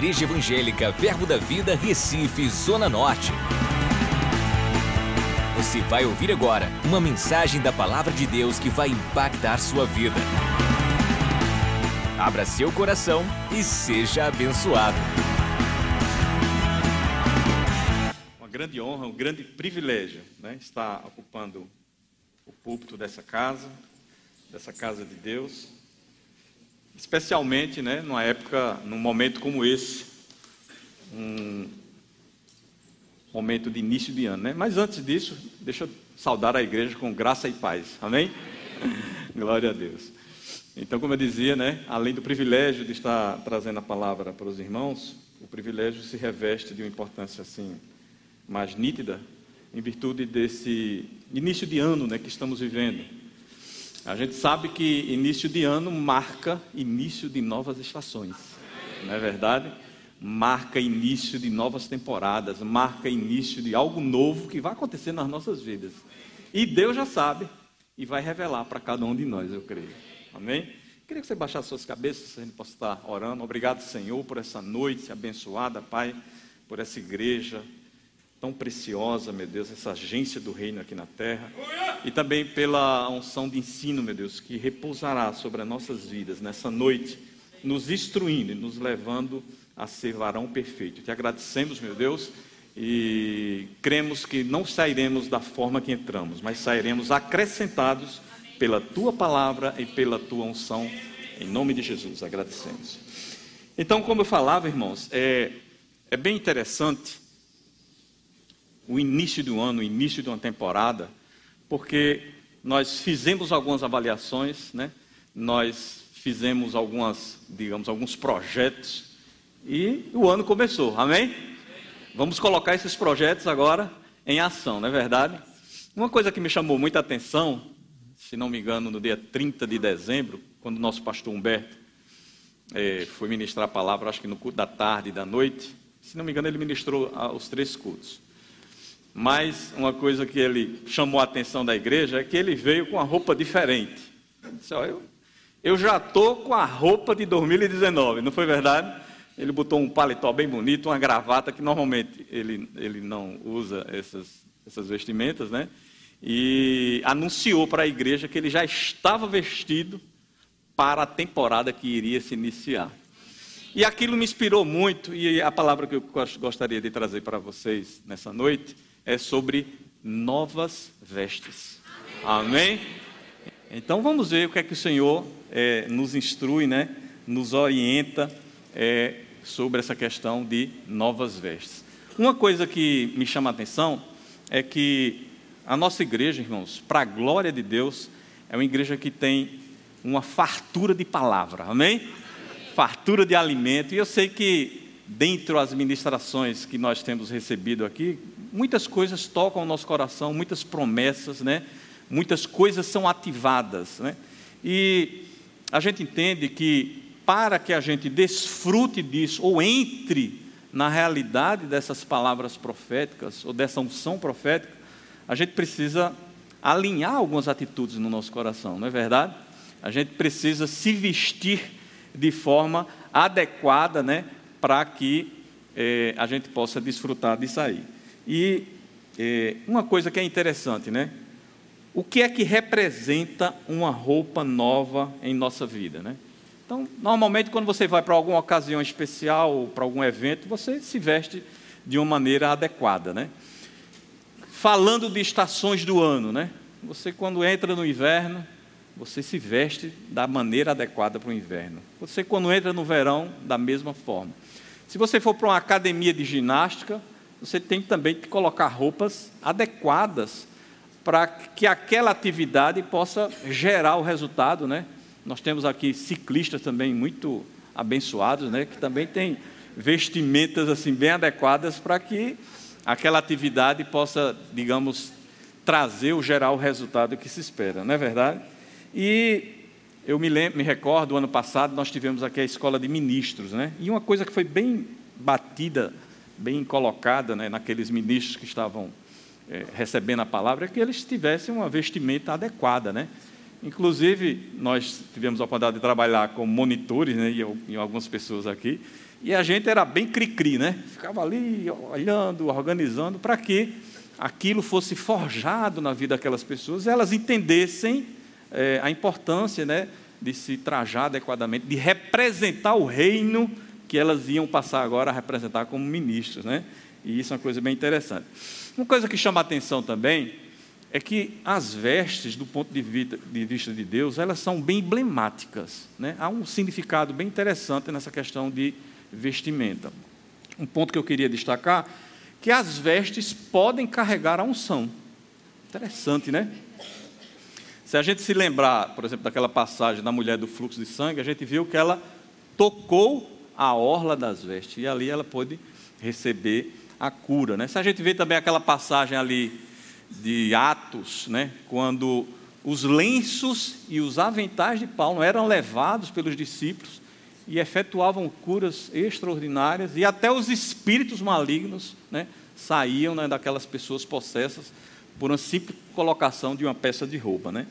Igreja Evangélica Verbo da Vida, Recife, Zona Norte. Você vai ouvir agora uma mensagem da Palavra de Deus que vai impactar sua vida. Abra seu coração e seja abençoado. Uma grande honra, um grande privilégio né, estar ocupando o púlpito dessa casa, dessa casa de Deus especialmente né, numa época, num momento como esse, um momento de início de ano. Né? Mas antes disso, deixa eu saudar a igreja com graça e paz. Amém? Glória a Deus. Então, como eu dizia, né, além do privilégio de estar trazendo a palavra para os irmãos, o privilégio se reveste de uma importância assim mais nítida em virtude desse início de ano né, que estamos vivendo a gente sabe que início de ano marca início de novas estações, não é verdade? Marca início de novas temporadas, marca início de algo novo que vai acontecer nas nossas vidas. E Deus já sabe e vai revelar para cada um de nós, eu creio. Amém? Queria que você baixasse suas cabeças, se a gente possa estar orando. Obrigado, Senhor, por essa noite abençoada, Pai, por essa igreja, tão preciosa, meu Deus, essa agência do reino aqui na terra. E também pela unção de ensino, meu Deus, que repousará sobre as nossas vidas nessa noite, nos instruindo e nos levando a ser varão perfeito. Te agradecemos, meu Deus, e cremos que não sairemos da forma que entramos, mas sairemos acrescentados pela tua palavra e pela tua unção. Em nome de Jesus, agradecemos. Então, como eu falava, irmãos, é, é bem interessante o início do ano, o início de uma temporada, porque nós fizemos algumas avaliações, né? nós fizemos algumas, digamos, alguns projetos e o ano começou, amém? Vamos colocar esses projetos agora em ação, não é verdade? Uma coisa que me chamou muita atenção, se não me engano, no dia 30 de dezembro, quando o nosso pastor Humberto eh, foi ministrar a palavra, acho que no culto da tarde e da noite, se não me engano, ele ministrou ah, os três cultos. Mas uma coisa que ele chamou a atenção da igreja é que ele veio com uma roupa diferente. Ele disse, ó, eu, eu já estou com a roupa de 2019, não foi verdade? Ele botou um paletó bem bonito, uma gravata, que normalmente ele, ele não usa essas, essas vestimentas, né? E anunciou para a igreja que ele já estava vestido para a temporada que iria se iniciar. E aquilo me inspirou muito, e a palavra que eu gostaria de trazer para vocês nessa noite é sobre novas vestes. Amém? Então vamos ver o que é que o Senhor é, nos instrui, né? nos orienta é, sobre essa questão de novas vestes. Uma coisa que me chama a atenção é que a nossa igreja, irmãos, para a glória de Deus, é uma igreja que tem uma fartura de palavra, amém? Fartura de alimento, e eu sei que dentro das ministrações que nós temos recebido aqui, muitas coisas tocam o nosso coração, muitas promessas, né? muitas coisas são ativadas. Né? E a gente entende que para que a gente desfrute disso, ou entre na realidade dessas palavras proféticas, ou dessa unção profética, a gente precisa alinhar algumas atitudes no nosso coração, não é verdade? A gente precisa se vestir de forma adequada, né, para que eh, a gente possa desfrutar disso aí. E é, uma coisa que é interessante, né? O que é que representa uma roupa nova em nossa vida, né? Então, normalmente, quando você vai para alguma ocasião especial, ou para algum evento, você se veste de uma maneira adequada, né? Falando de estações do ano, né? Você, quando entra no inverno, você se veste da maneira adequada para o inverno. Você, quando entra no verão, da mesma forma. Se você for para uma academia de ginástica, você tem também que colocar roupas adequadas para que aquela atividade possa gerar o resultado, né? Nós temos aqui ciclistas também muito abençoados, né? Que também têm vestimentas assim bem adequadas para que aquela atividade possa, digamos, trazer ou gerar o resultado que se espera, não é verdade? E eu me, lembro, me recordo, ano passado nós tivemos aqui a escola de ministros, né? E uma coisa que foi bem batida bem colocada né, naqueles ministros que estavam é, recebendo a palavra, é que eles tivessem uma vestimenta adequada. Né? Inclusive, nós tivemos a oportunidade de trabalhar com monitores, né, e, e algumas pessoas aqui, E a gente era bem cri-cri, né? Ficava ali olhando, organizando, para que aquilo fosse forjado na vida daquelas pessoas, elas entendessem é, a importância né, de se trajar adequadamente, de representar o reino que elas iam passar agora a representar como ministros. Né? E isso é uma coisa bem interessante. Uma coisa que chama a atenção também é que as vestes, do ponto de vista de, vista de Deus, elas são bem emblemáticas. Né? Há um significado bem interessante nessa questão de vestimenta. Um ponto que eu queria destacar, que as vestes podem carregar a unção. Interessante, né? Se a gente se lembrar, por exemplo, daquela passagem da mulher do fluxo de sangue, a gente viu que ela tocou a orla das vestes e ali ela pôde receber a cura. Né? Se a gente vê também aquela passagem ali de Atos, né? quando os lenços e os aventais de Paulo eram levados pelos discípulos e efetuavam curas extraordinárias, e até os espíritos malignos né, saíam né, daquelas pessoas possessas por uma simples colocação de uma peça de roupa. Né?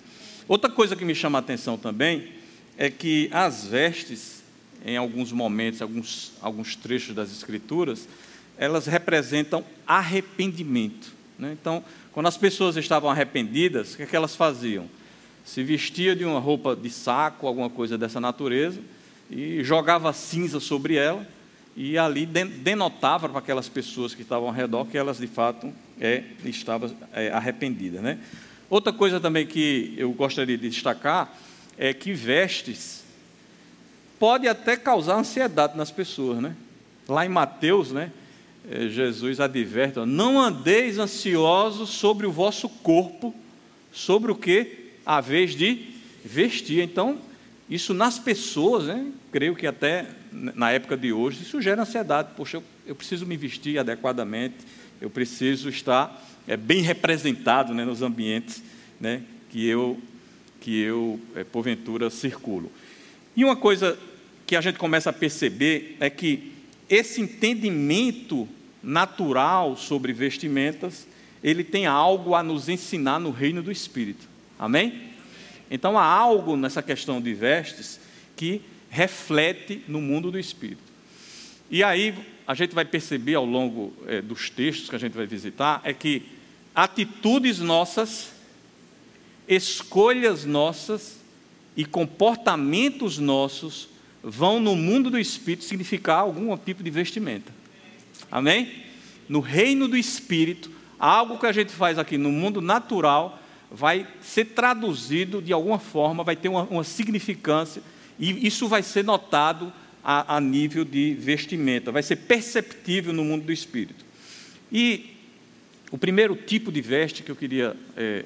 Outra coisa que me chama a atenção também é que as vestes, em alguns momentos, alguns, alguns trechos das Escrituras, elas representam arrependimento. Né? Então, quando as pessoas estavam arrependidas, o que, é que elas faziam? Se vestia de uma roupa de saco, alguma coisa dessa natureza, e jogava cinza sobre ela, e ali denotava para aquelas pessoas que estavam ao redor que elas de fato é, estavam é, arrependidas. Né? Outra coisa também que eu gostaria de destacar é que vestes pode até causar ansiedade nas pessoas. Né? Lá em Mateus, né, é, Jesus adverte: não andeis ansiosos sobre o vosso corpo, sobre o que? A vez de vestir. Então, isso nas pessoas, né, creio que até na época de hoje, isso gera ansiedade. Poxa, eu, eu preciso me vestir adequadamente, eu preciso estar é, bem representado né, nos ambientes né, que eu, que eu é, porventura, circulo. E uma coisa que a gente começa a perceber é que esse entendimento natural sobre vestimentas, ele tem algo a nos ensinar no reino do Espírito. Amém? Então há algo nessa questão de vestes que reflete no mundo do espírito. E aí a gente vai perceber ao longo é, dos textos que a gente vai visitar é que atitudes nossas, escolhas nossas e comportamentos nossos vão no mundo do espírito significar algum tipo de vestimenta. Amém? No reino do espírito, algo que a gente faz aqui no mundo natural vai ser traduzido de alguma forma, vai ter uma, uma significância, e isso vai ser notado a, a, nível de vestimenta, vai ser perceptível no mundo do espírito. E o primeiro tipo de veste que eu queria é,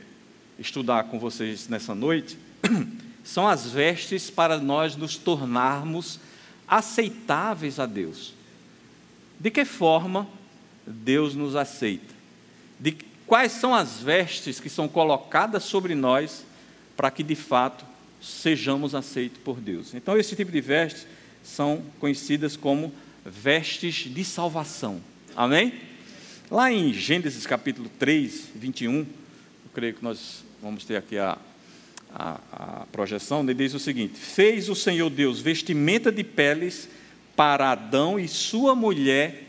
estudar com vocês nessa noite são as vestes para nós nos tornarmos aceitáveis a Deus. De que forma Deus nos aceita? De quais são as vestes que são colocadas sobre nós para que de fato sejamos aceitos por Deus. Então, esse tipo de vestes são conhecidas como vestes de salvação. Amém? Lá em Gênesis capítulo 3, 21, eu creio que nós vamos ter aqui a, a, a projeção, ele diz o seguinte: Fez o Senhor Deus vestimenta de peles para Adão e sua mulher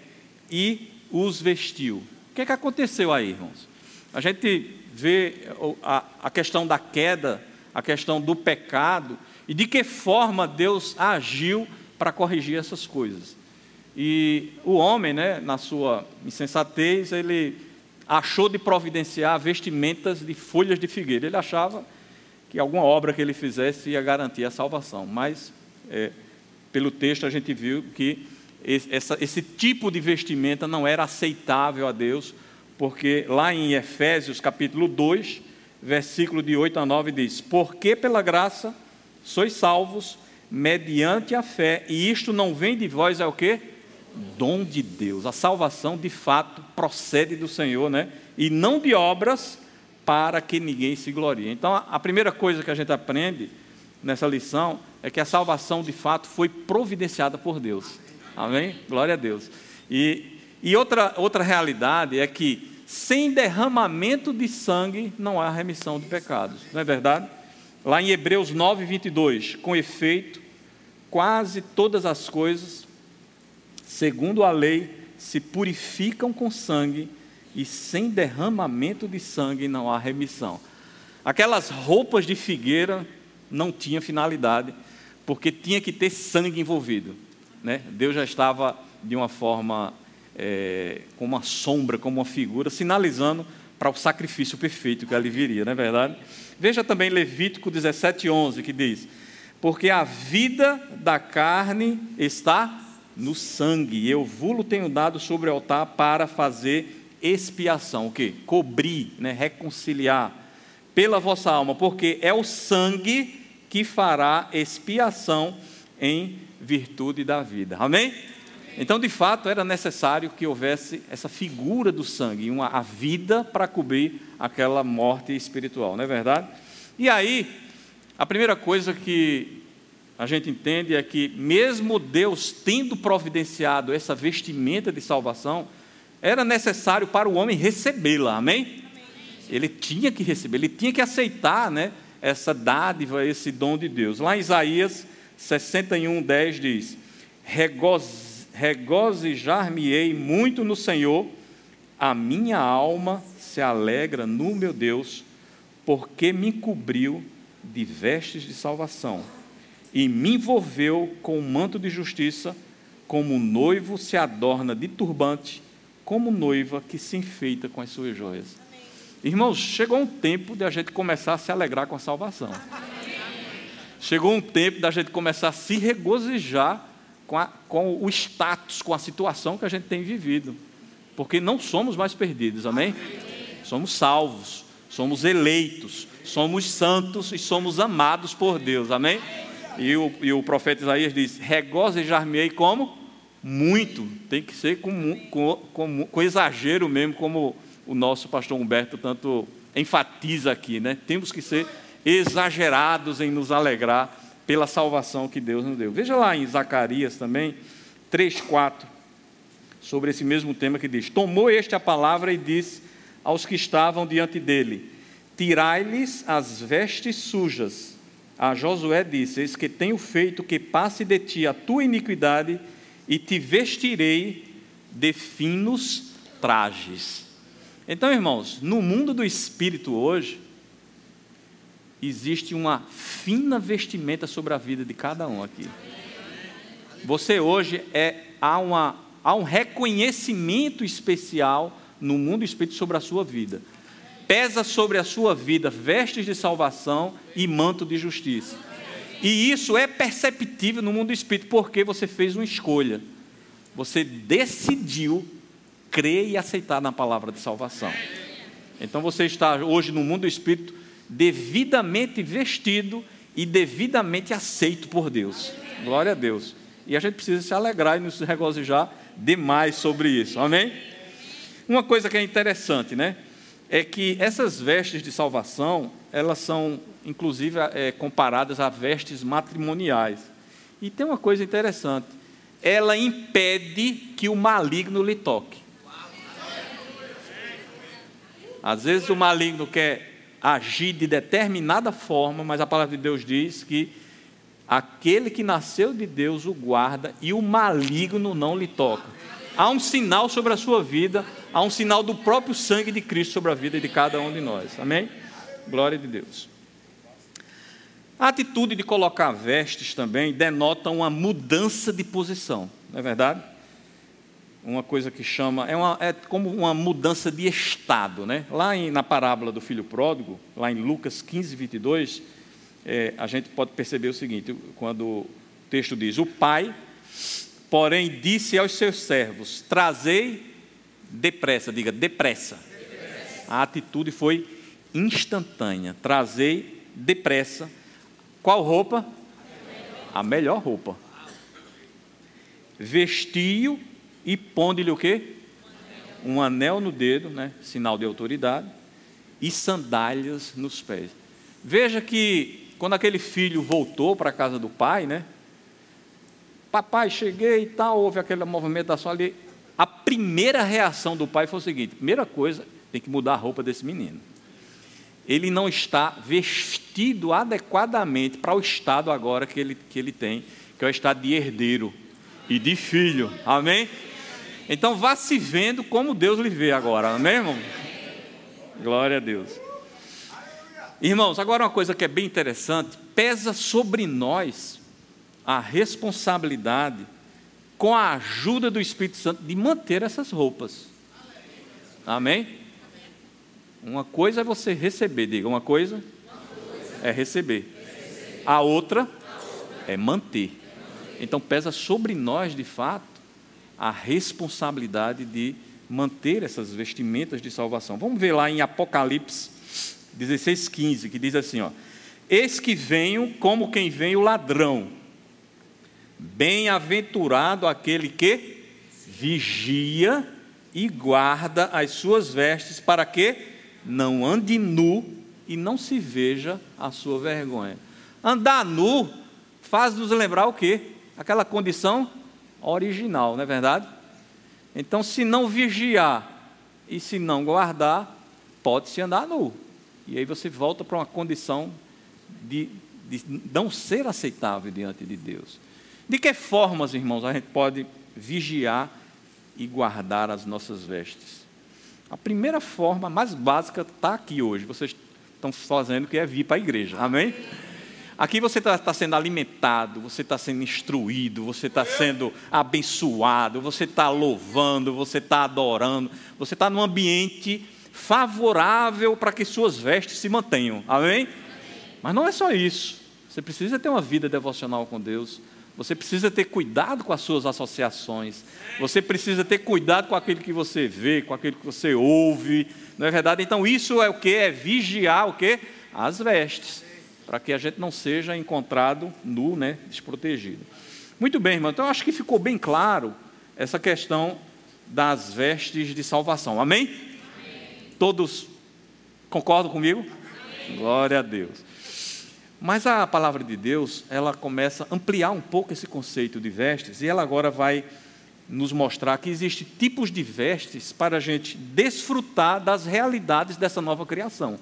e os vestiu. O que, é que aconteceu aí, irmãos? A gente vê a, a questão da queda, a questão do pecado e de que forma Deus agiu para corrigir essas coisas. E o homem, né, na sua insensatez, ele achou de providenciar vestimentas de folhas de figueira. Ele achava que alguma obra que ele fizesse ia garantir a salvação. Mas, é, pelo texto, a gente viu que esse, essa, esse tipo de vestimenta não era aceitável a Deus, porque lá em Efésios capítulo 2, versículo de 8 a 9 diz: Porque pela graça sois salvos mediante a fé, e isto não vem de vós, é o que? Dom de Deus. A salvação de fato procede do Senhor, né? E não de obras para que ninguém se glorie. Então, a primeira coisa que a gente aprende nessa lição é que a salvação de fato foi providenciada por Deus. Amém? Glória a Deus. E, e outra, outra realidade é que sem derramamento de sangue não há remissão de pecados. Não é verdade? Lá em Hebreus 9, 22, com efeito, quase todas as coisas segundo a lei, se purificam com sangue, e sem derramamento de sangue não há remissão. Aquelas roupas de figueira não tinham finalidade, porque tinha que ter sangue envolvido. Né? Deus já estava de uma forma, é, uma sombra, como uma figura, sinalizando para o sacrifício perfeito que ali viria, não é verdade? Veja também Levítico 17, 11, que diz: Porque a vida da carne está no sangue, eu vulo tenho dado sobre o altar para fazer expiação, o que? Cobrir, né? reconciliar pela vossa alma, porque é o sangue que fará expiação em virtude da vida. Amém? Então, de fato, era necessário que houvesse essa figura do sangue, uma, a vida para cobrir aquela morte espiritual, não é verdade? E aí, a primeira coisa que a gente entende é que, mesmo Deus tendo providenciado essa vestimenta de salvação, era necessário para o homem recebê-la, amém? Ele tinha que receber, ele tinha que aceitar né, essa dádiva, esse dom de Deus. Lá em Isaías 61, 10 diz: Regozijar-me-ei muito no Senhor, a minha alma se alegra no meu Deus, porque me cobriu de vestes de salvação e me envolveu com o manto de justiça, como noivo se adorna de turbante, como noiva que se enfeita com as suas joias. Irmãos, chegou um tempo de a gente começar a se alegrar com a salvação. Chegou um tempo da gente começar a se regozijar com, a, com o status, com a situação que a gente tem vivido. Porque não somos mais perdidos, amém? Somos salvos, somos eleitos, somos santos e somos amados por Deus, amém? E o, e o profeta Isaías diz: regozijar-me-ei como? Muito, tem que ser com, com, com, com exagero mesmo, como o nosso pastor Humberto tanto enfatiza aqui, né? Temos que ser exagerados em nos alegrar pela salvação que Deus nos deu. Veja lá em Zacarias também, 3, 4, sobre esse mesmo tema que diz: Tomou este a palavra e disse aos que estavam diante dele: Tirai-lhes as vestes sujas. A Josué disse: Eis que tenho feito que passe de ti a tua iniquidade e te vestirei de finos trajes. Então, irmãos, no mundo do espírito hoje, existe uma fina vestimenta sobre a vida de cada um aqui. Você hoje é há, uma, há um reconhecimento especial no mundo espírito sobre a sua vida. Pesa sobre a sua vida vestes de salvação e manto de justiça. E isso é perceptível no mundo espírito porque você fez uma escolha. Você decidiu crer e aceitar na palavra de salvação. Então você está hoje no mundo do espírito devidamente vestido e devidamente aceito por Deus. Glória a Deus. E a gente precisa se alegrar e nos regozijar demais sobre isso. Amém? Uma coisa que é interessante, né? É que essas vestes de salvação, elas são, inclusive, é, comparadas a vestes matrimoniais. E tem uma coisa interessante: ela impede que o maligno lhe toque. Às vezes o maligno quer agir de determinada forma, mas a palavra de Deus diz que aquele que nasceu de Deus o guarda e o maligno não lhe toca. Há um sinal sobre a sua vida, há um sinal do próprio sangue de Cristo sobre a vida de cada um de nós. Amém? Glória de Deus. A atitude de colocar vestes também denota uma mudança de posição, não é verdade? uma coisa que chama, é, uma, é como uma mudança de estado. Né? Lá em, na parábola do filho pródigo, lá em Lucas 15, 22, é, a gente pode perceber o seguinte: quando o texto diz, o pai, porém, disse aos seus servos: trazei depressa, diga depressa. depressa. A atitude foi instantânea: trazei depressa. Qual roupa? A melhor roupa. Vestiu e pondo-lhe o quê? Um anel no dedo, né? sinal de autoridade, e sandálias nos pés. Veja que quando aquele filho voltou para a casa do pai, né? Papai, cheguei e tal, houve aquela movimentação ali. A primeira reação do pai foi o seguinte: primeira coisa, tem que mudar a roupa desse menino. Ele não está vestido adequadamente para o estado agora que ele, que ele tem, que é o estado de herdeiro e de filho. Amém? Então vá se vendo como Deus lhe vê agora. Amém, irmão? Glória a Deus. Irmãos, agora uma coisa que é bem interessante: pesa sobre nós a responsabilidade, com a ajuda do Espírito Santo, de manter essas roupas. Amém? Uma coisa é você receber, diga, uma coisa é receber, a outra é manter. Então pesa sobre nós, de fato, a responsabilidade de manter essas vestimentas de salvação. Vamos ver lá em Apocalipse 16, 15, que diz assim: ó, Eis que venho como quem vem o ladrão, bem-aventurado aquele que vigia e guarda as suas vestes, para que não ande nu e não se veja a sua vergonha. Andar nu faz nos lembrar o quê? Aquela condição original, não é verdade? Então, se não vigiar e se não guardar, pode-se andar nu. E aí você volta para uma condição de, de não ser aceitável diante de Deus. De que formas, irmãos, a gente pode vigiar e guardar as nossas vestes? A primeira forma, mais básica, está aqui hoje. Vocês estão fazendo que é vir para a igreja. Amém? Aqui você está tá sendo alimentado, você está sendo instruído, você está sendo abençoado, você está louvando, você está adorando, você está num ambiente favorável para que suas vestes se mantenham. Amém? Mas não é só isso. Você precisa ter uma vida devocional com Deus. Você precisa ter cuidado com as suas associações. Você precisa ter cuidado com aquilo que você vê, com aquilo que você ouve. Não é verdade? Então isso é o que? É vigiar o que? As vestes para que a gente não seja encontrado nu, né, desprotegido. Muito bem, irmão. Então, eu acho que ficou bem claro essa questão das vestes de salvação. Amém? Amém. Todos concordam comigo? Amém. Glória a Deus. Mas a palavra de Deus, ela começa a ampliar um pouco esse conceito de vestes, e ela agora vai nos mostrar que existem tipos de vestes para a gente desfrutar das realidades dessa nova criação.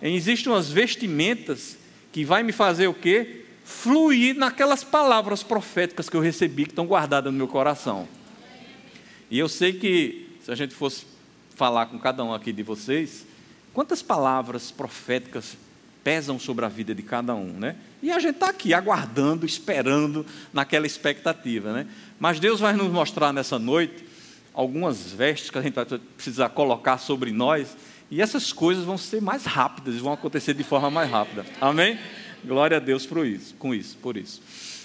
Existem umas vestimentas que vai me fazer o quê? Fluir naquelas palavras proféticas que eu recebi, que estão guardadas no meu coração. E eu sei que, se a gente fosse falar com cada um aqui de vocês, quantas palavras proféticas pesam sobre a vida de cada um, né? E a gente está aqui aguardando, esperando, naquela expectativa, né? Mas Deus vai nos mostrar nessa noite algumas vestes que a gente vai precisar colocar sobre nós e essas coisas vão ser mais rápidas, vão acontecer de forma mais rápida. Amém? Glória a Deus por isso, com isso, por isso.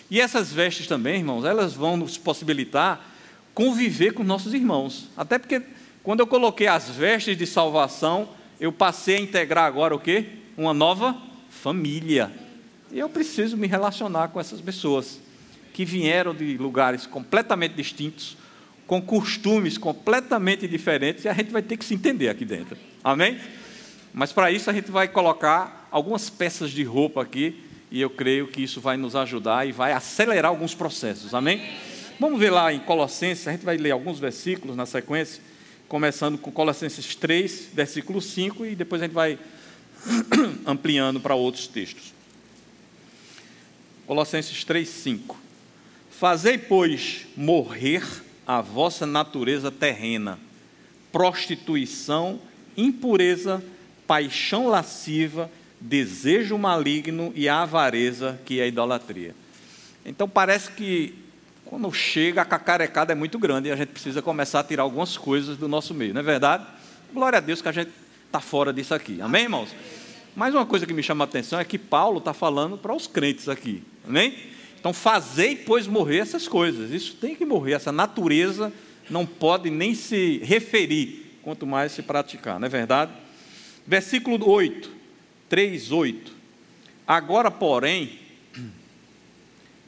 E essas vestes também, irmãos, elas vão nos possibilitar conviver com nossos irmãos. Até porque quando eu coloquei as vestes de salvação, eu passei a integrar agora o quê? Uma nova família. E eu preciso me relacionar com essas pessoas que vieram de lugares completamente distintos, com costumes completamente diferentes, e a gente vai ter que se entender aqui dentro. Amém? Mas para isso a gente vai colocar algumas peças de roupa aqui e eu creio que isso vai nos ajudar e vai acelerar alguns processos. Amém? Vamos ver lá em Colossenses, a gente vai ler alguns versículos na sequência, começando com Colossenses 3, versículo 5 e depois a gente vai ampliando para outros textos. Colossenses 3, 5. Fazei, pois, morrer a vossa natureza terrena, prostituição impureza, paixão lasciva, desejo maligno e a avareza, que é a idolatria. Então parece que quando chega a cacarecada é muito grande e a gente precisa começar a tirar algumas coisas do nosso meio, não é verdade? Glória a Deus que a gente está fora disso aqui, amém, irmãos? Mas uma coisa que me chama a atenção é que Paulo está falando para os crentes aqui, amém? Então, fazei, pois, morrer essas coisas. Isso tem que morrer, essa natureza não pode nem se referir quanto mais se praticar, não é verdade? Versículo 8, 3, 8. Agora, porém,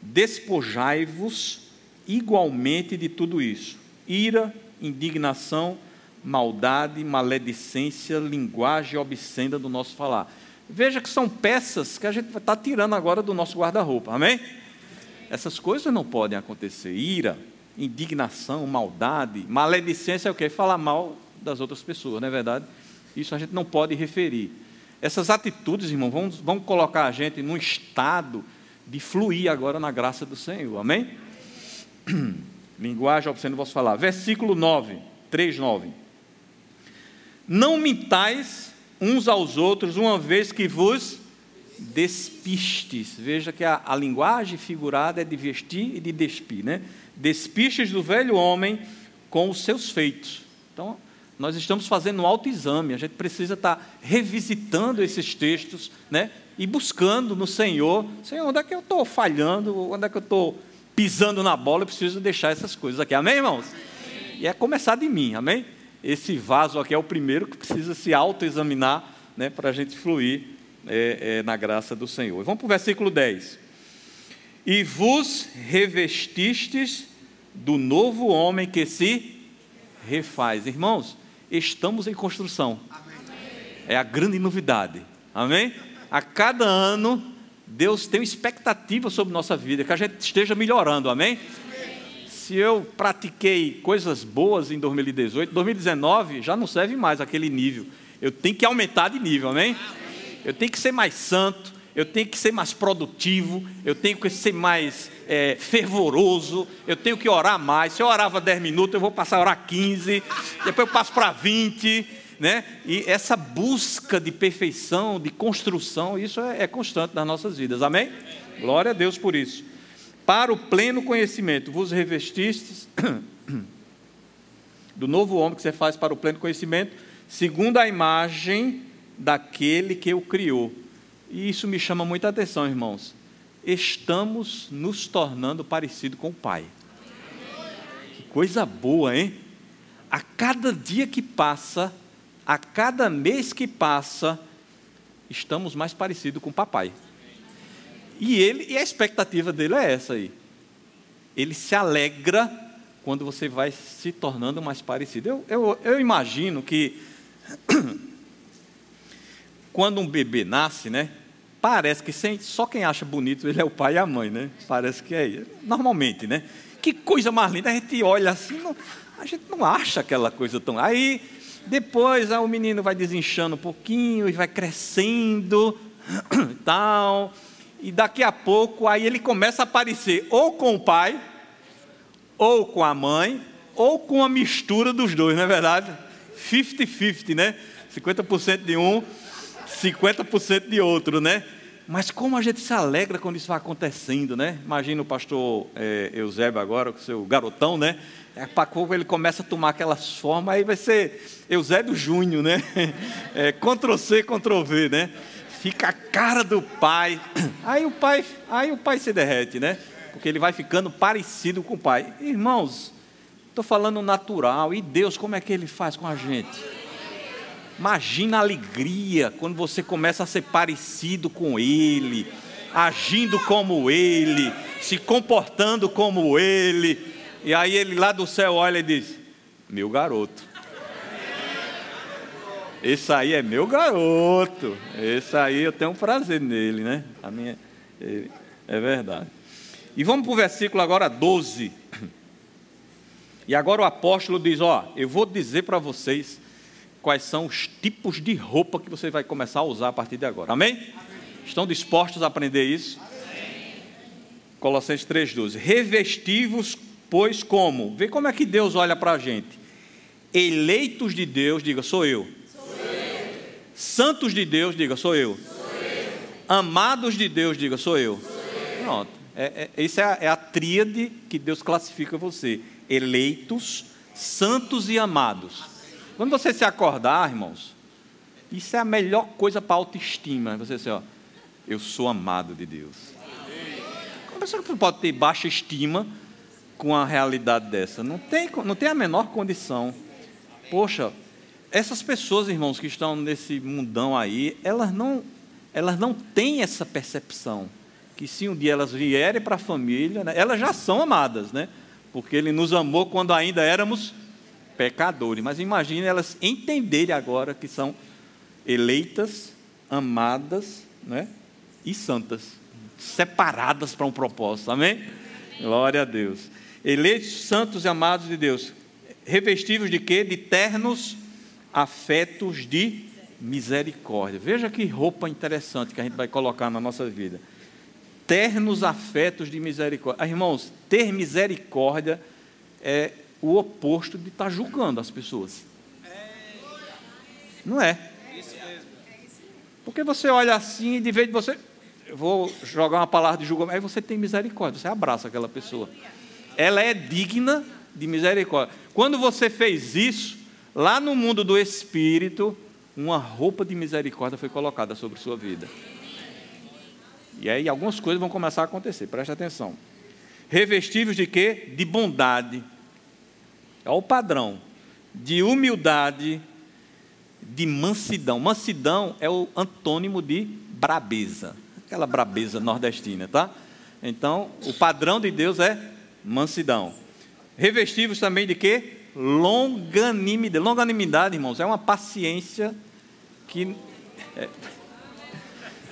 despojai-vos igualmente de tudo isso: ira, indignação, maldade, maledicência, linguagem obscena do nosso falar. Veja que são peças que a gente está tirando agora do nosso guarda-roupa, amém? Essas coisas não podem acontecer. Ira, indignação, maldade, maledicência é o que? Falar mal das outras pessoas, não é verdade? Isso a gente não pode referir. Essas atitudes, irmão, vão, vão colocar a gente num estado de fluir agora na graça do Senhor, amém? Linguagem obscena, posso falar. Versículo 9, 3, 9. Não mintais uns aos outros, uma vez que vos despistes. Veja que a, a linguagem figurada é de vestir e de despir, né? Despistes do velho homem com os seus feitos. Então, nós estamos fazendo um autoexame, a gente precisa estar revisitando esses textos, né? E buscando no Senhor, Senhor, onde é que eu estou falhando, onde é que eu estou pisando na bola, eu preciso deixar essas coisas aqui, amém, irmãos? E é começar de mim, amém? Esse vaso aqui é o primeiro que precisa se autoexaminar, né, para a gente fluir é, é, na graça do Senhor. Vamos para o versículo 10. E vos revestistes do novo homem que se refaz. Irmãos, estamos em construção. É a grande novidade. Amém? A cada ano, Deus tem uma expectativa sobre nossa vida, que a gente esteja melhorando. Amém? Se eu pratiquei coisas boas em 2018, 2019 já não serve mais aquele nível. Eu tenho que aumentar de nível. Amém? Eu tenho que ser mais santo eu tenho que ser mais produtivo, eu tenho que ser mais é, fervoroso, eu tenho que orar mais. Se eu orava 10 minutos, eu vou passar a orar 15, depois eu passo para 20. Né? E essa busca de perfeição, de construção, isso é, é constante nas nossas vidas, amém? Glória a Deus por isso. Para o pleno conhecimento, vos revestistes do novo homem que você faz para o pleno conhecimento, segundo a imagem daquele que o criou e isso me chama muita atenção, irmãos. Estamos nos tornando parecido com o Pai. Que coisa boa, hein? A cada dia que passa, a cada mês que passa, estamos mais parecidos com o papai. E ele, e a expectativa dele é essa aí. Ele se alegra quando você vai se tornando mais parecido. Eu, eu, eu imagino que quando um bebê nasce, né? Parece que sem, só quem acha bonito ele é o pai e a mãe, né? Parece que é normalmente, né? Que coisa mais linda, a gente olha assim, não, a gente não acha aquela coisa tão. Aí depois ah, o menino vai desinchando um pouquinho e vai crescendo e tal. E daqui a pouco aí ele começa a aparecer ou com o pai, ou com a mãe, ou com a mistura dos dois, não é verdade? 50-50, né? 50% de um, 50% de outro, né? Mas como a gente se alegra quando isso vai acontecendo, né? Imagina o pastor é, Eusébio agora, com seu garotão, né? É, para como ele começa a tomar aquelas formas, aí vai ser Eusébio Júnior, né? É, Ctrl C, Ctrl V, né? Fica a cara do pai. Aí o pai, aí o pai se derrete, né? Porque ele vai ficando parecido com o pai. Irmãos, estou falando natural. E Deus, como é que ele faz com a gente? Imagina a alegria quando você começa a ser parecido com Ele, agindo como Ele, se comportando como Ele. E aí ele lá do céu olha e diz: Meu garoto. Esse aí é meu garoto. Esse aí eu tenho um prazer nele, né? A minha, é verdade. E vamos para o versículo agora 12. E agora o apóstolo diz: Ó, eu vou dizer para vocês quais são os tipos de roupa que você vai começar a usar a partir de agora. Amém? Amém. Estão dispostos a aprender isso? Amém. Colossenses 3,12. Revestivos, pois, como? Vê como é que Deus olha para a gente. Eleitos de Deus, diga, sou eu. Santos de Deus, diga, sou eu. Amados de Deus, diga, sou eu. Pronto. É, é, isso é a, é a tríade que Deus classifica você: eleitos, santos e amados. Quando você se acordar, irmãos, isso é a melhor coisa para a autoestima. Você dizer, ó, eu sou amado de Deus. Como pessoa que pode ter baixa estima com a realidade dessa? Não tem, não tem a menor condição. Poxa, essas pessoas, irmãos, que estão nesse mundão aí, elas não, elas não têm essa percepção que se um dia elas vierem para a família, né, elas já são amadas, né? Porque Ele nos amou quando ainda éramos pecadores. Mas imagine elas entenderem agora que são eleitas, amadas né? e santas, separadas para um propósito. Amém? Glória a Deus. Eleitos, santos e amados de Deus, revestidos de quê? De ternos afetos de misericórdia. Veja que roupa interessante que a gente vai colocar na nossa vida. ternos afetos de misericórdia. Ah, irmãos, ter misericórdia é o oposto de estar tá julgando as pessoas. Não é? Porque você olha assim e de vez de você. Eu vou jogar uma palavra de julgamento, aí você tem misericórdia, você abraça aquela pessoa. Ela é digna de misericórdia. Quando você fez isso, lá no mundo do espírito, uma roupa de misericórdia foi colocada sobre sua vida. E aí algumas coisas vão começar a acontecer, preste atenção. Revestíveis de quê? De bondade. É o padrão. De humildade, de mansidão. Mansidão é o antônimo de brabeza. Aquela brabeza nordestina, tá? Então, o padrão de Deus é mansidão. Revestíveis também de quê? Longanimidade. Longanimidade, irmãos, é uma paciência que. É,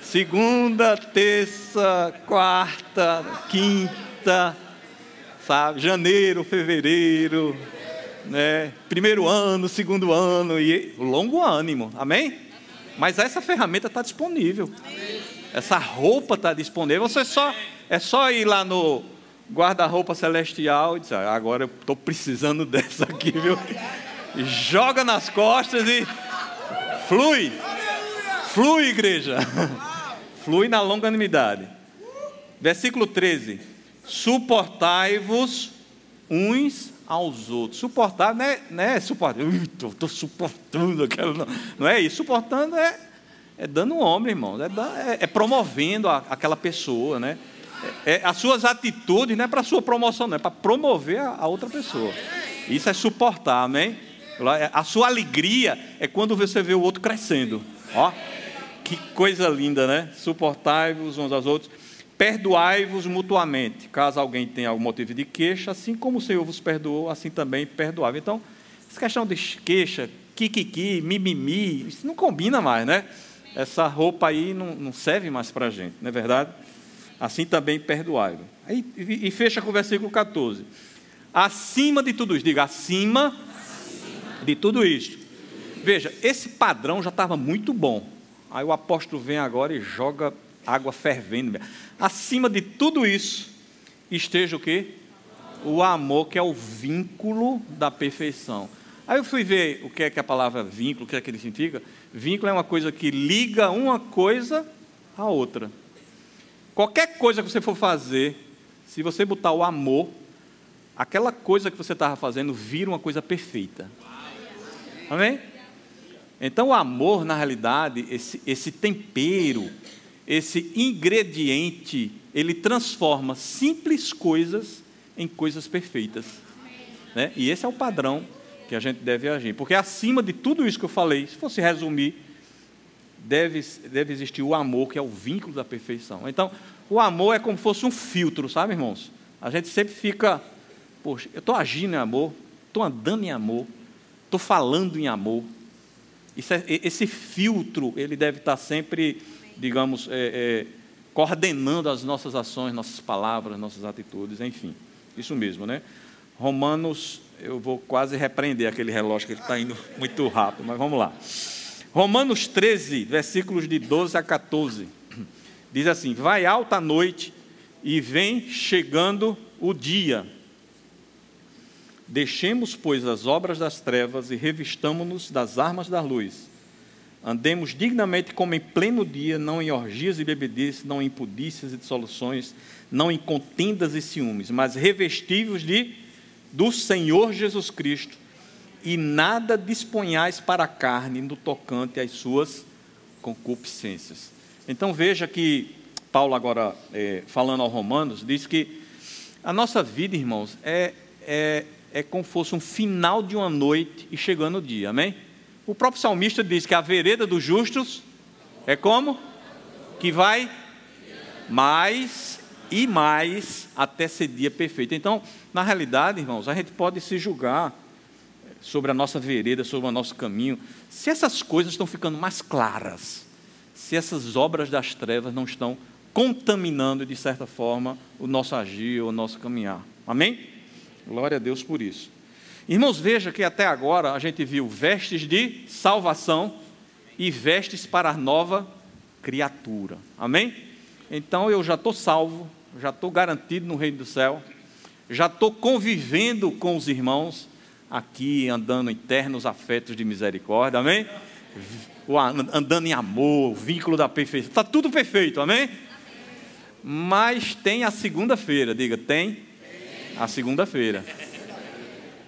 segunda, terça, quarta, quinta, sabe? Janeiro, fevereiro, né? Primeiro ano, segundo ano e longo ânimo, amém? Mas essa ferramenta está disponível. Essa roupa está disponível. Você só é só ir lá no guarda-roupa celestial e dizer, ah, agora eu estou precisando dessa aqui, viu? Joga nas costas e flui. Flui, igreja flui na longanimidade. Versículo 13: Suportai-vos uns aos outros. Suportar não é, não é suportar, estou suportando aquela. Não, não é isso. Suportando é, é dando um homem, irmão. É, é, é promovendo a, aquela pessoa, né? É, é, as suas atitudes não é para sua promoção, não é para promover a, a, outra pessoa. Isso é suportar, amém? A sua alegria é quando você vê o outro crescendo. Ó, que coisa linda, né? Suportai-vos uns aos outros, perdoai-vos mutuamente, caso alguém tenha algum motivo de queixa, assim como o Senhor vos perdoou, assim também perdoava. Então, essa questão de queixa, kikiki, mimimi, isso não combina mais, né? Essa roupa aí não, não serve mais para a gente, não é verdade? Assim também perdoai-vos. E, fecha com o versículo 14. Acima de tudo isso, diga acima, acima. de tudo isto. Veja, esse padrão já estava muito bom. Aí o apóstolo vem agora e joga água fervendo. Acima de tudo isso, esteja o quê? O amor, que é o vínculo da perfeição. Aí eu fui ver o que é que a palavra vínculo, o que é que ele significa. Vínculo é uma coisa que liga uma coisa à outra. Qualquer coisa que você for fazer, se você botar o amor, aquela coisa que você estava fazendo vira uma coisa perfeita. Amém? Então, o amor, na realidade, esse, esse tempero, esse ingrediente, ele transforma simples coisas em coisas perfeitas. Né? E esse é o padrão que a gente deve agir. Porque acima de tudo isso que eu falei, se fosse resumir, deve, deve existir o amor, que é o vínculo da perfeição. Então, o amor é como se fosse um filtro, sabe, irmãos? A gente sempre fica, poxa, eu estou agindo em amor, estou andando em amor, estou falando em amor, é, esse filtro, ele deve estar sempre, digamos, é, é, coordenando as nossas ações, nossas palavras, nossas atitudes, enfim. Isso mesmo, né? Romanos, eu vou quase repreender aquele relógio que ele está indo muito rápido, mas vamos lá. Romanos 13, versículos de 12 a 14, diz assim: Vai alta a noite e vem chegando o dia Deixemos, pois, as obras das trevas e revistamo-nos das armas da luz. Andemos dignamente como em pleno dia, não em orgias e bebedices, não em pudícias e dissoluções, não em contendas e ciúmes, mas revestivos de do Senhor Jesus Cristo, e nada disponhais para a carne no tocante às suas concupiscências. Então veja que Paulo agora é, falando aos Romanos diz que a nossa vida, irmãos, é, é é como se fosse um final de uma noite e chegando o dia, amém? O próprio salmista diz que a vereda dos justos é como? Que vai mais e mais até ser dia perfeito. Então, na realidade, irmãos, a gente pode se julgar sobre a nossa vereda, sobre o nosso caminho, se essas coisas estão ficando mais claras, se essas obras das trevas não estão contaminando, de certa forma, o nosso agir, o nosso caminhar. Amém? Glória a Deus por isso. Irmãos, veja que até agora a gente viu vestes de salvação e vestes para a nova criatura. Amém? Então eu já estou salvo, já estou garantido no reino do céu, já estou convivendo com os irmãos aqui, andando em ternos afetos de misericórdia, amém? Andando em amor, vínculo da perfeição, está tudo perfeito, amém? Mas tem a segunda-feira, diga, tem a segunda-feira.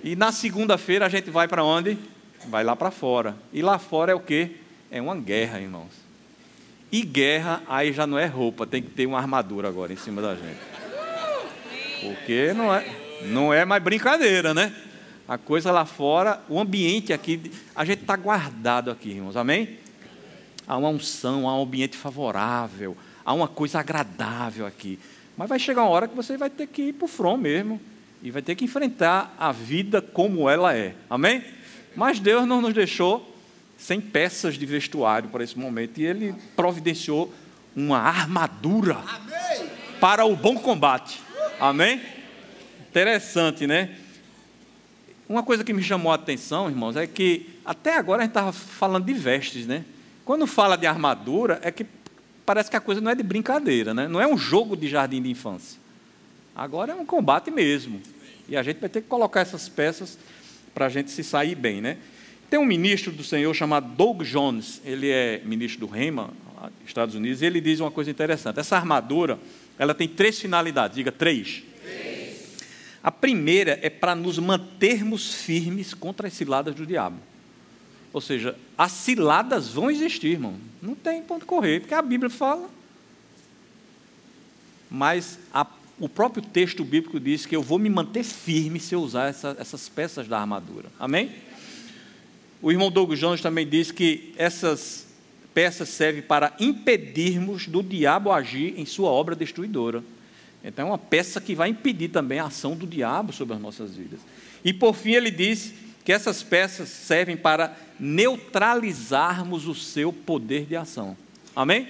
E na segunda-feira a gente vai para onde? Vai lá para fora. E lá fora é o quê? É uma guerra, irmãos. E guerra, aí já não é roupa, tem que ter uma armadura agora em cima da gente. Porque não é, não é mais brincadeira, né? A coisa lá fora, o ambiente aqui, a gente está guardado aqui, irmãos, amém? Há uma unção, há um ambiente favorável, há uma coisa agradável aqui. Mas vai chegar uma hora que você vai ter que ir para o front mesmo e vai ter que enfrentar a vida como ela é, amém? Mas Deus não nos deixou sem peças de vestuário para esse momento e Ele providenciou uma armadura amém. para o bom combate, amém? Interessante, né? Uma coisa que me chamou a atenção, irmãos, é que até agora a gente estava falando de vestes, né? Quando fala de armadura, é que parece que a coisa não é de brincadeira, né? Não é um jogo de jardim de infância. Agora é um combate mesmo. E a gente vai ter que colocar essas peças para a gente se sair bem, né? Tem um ministro do Senhor chamado Doug Jones, ele é ministro do Rema, Estados Unidos, e ele diz uma coisa interessante. Essa armadura, ela tem três finalidades, diga três. A primeira é para nos mantermos firmes contra as ciladas do diabo. Ou seja, as ciladas vão existir, irmão. Não tem ponto correr, porque a Bíblia fala. Mas a, o próprio texto bíblico diz que eu vou me manter firme se eu usar essa, essas peças da armadura. Amém? O irmão Douglas Jones também diz que essas peças servem para impedirmos do diabo agir em sua obra destruidora. Então, é uma peça que vai impedir também a ação do diabo sobre as nossas vidas. E por fim, ele diz que essas peças servem para neutralizarmos o seu poder de ação. Amém?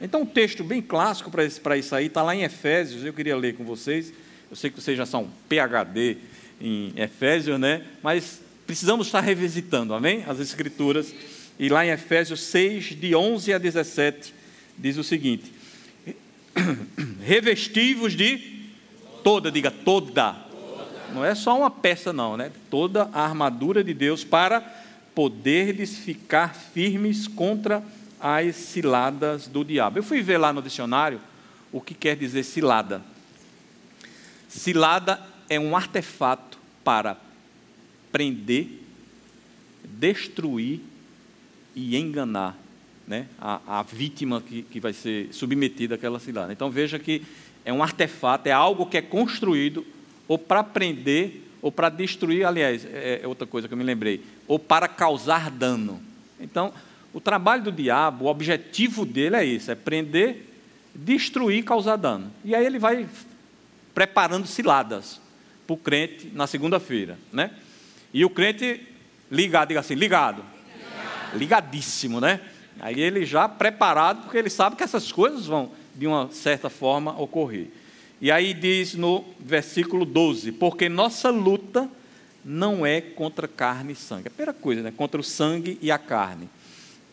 Então, um texto bem clássico para isso, isso aí está lá em Efésios, eu queria ler com vocês. Eu sei que vocês já são PHD em Efésios, né? Mas precisamos estar revisitando, amém? As Escrituras. E lá em Efésios 6, de 11 a 17, diz o seguinte: revestivos de toda, diga toda. Não é só uma peça, não, né? Toda a armadura de Deus para poderdes ficar firmes contra as ciladas do diabo. Eu fui ver lá no dicionário o que quer dizer cilada. Cilada é um artefato para prender, destruir e enganar né, a, a vítima que, que vai ser submetida àquela cilada. Então veja que é um artefato, é algo que é construído ou para prender ou para destruir, aliás, é, é outra coisa que eu me lembrei, ou para causar dano. Então, o trabalho do diabo, o objetivo dele é isso, é prender, destruir, causar dano. E aí ele vai preparando ciladas para o crente na segunda-feira, né? E o crente ligado, diga assim, ligado. ligado. Ligadíssimo, né? Aí ele já preparado, porque ele sabe que essas coisas vão, de uma certa forma, ocorrer. E aí diz no versículo 12: Porque nossa luta não é contra carne e sangue. A primeira coisa, né? Contra o sangue e a carne.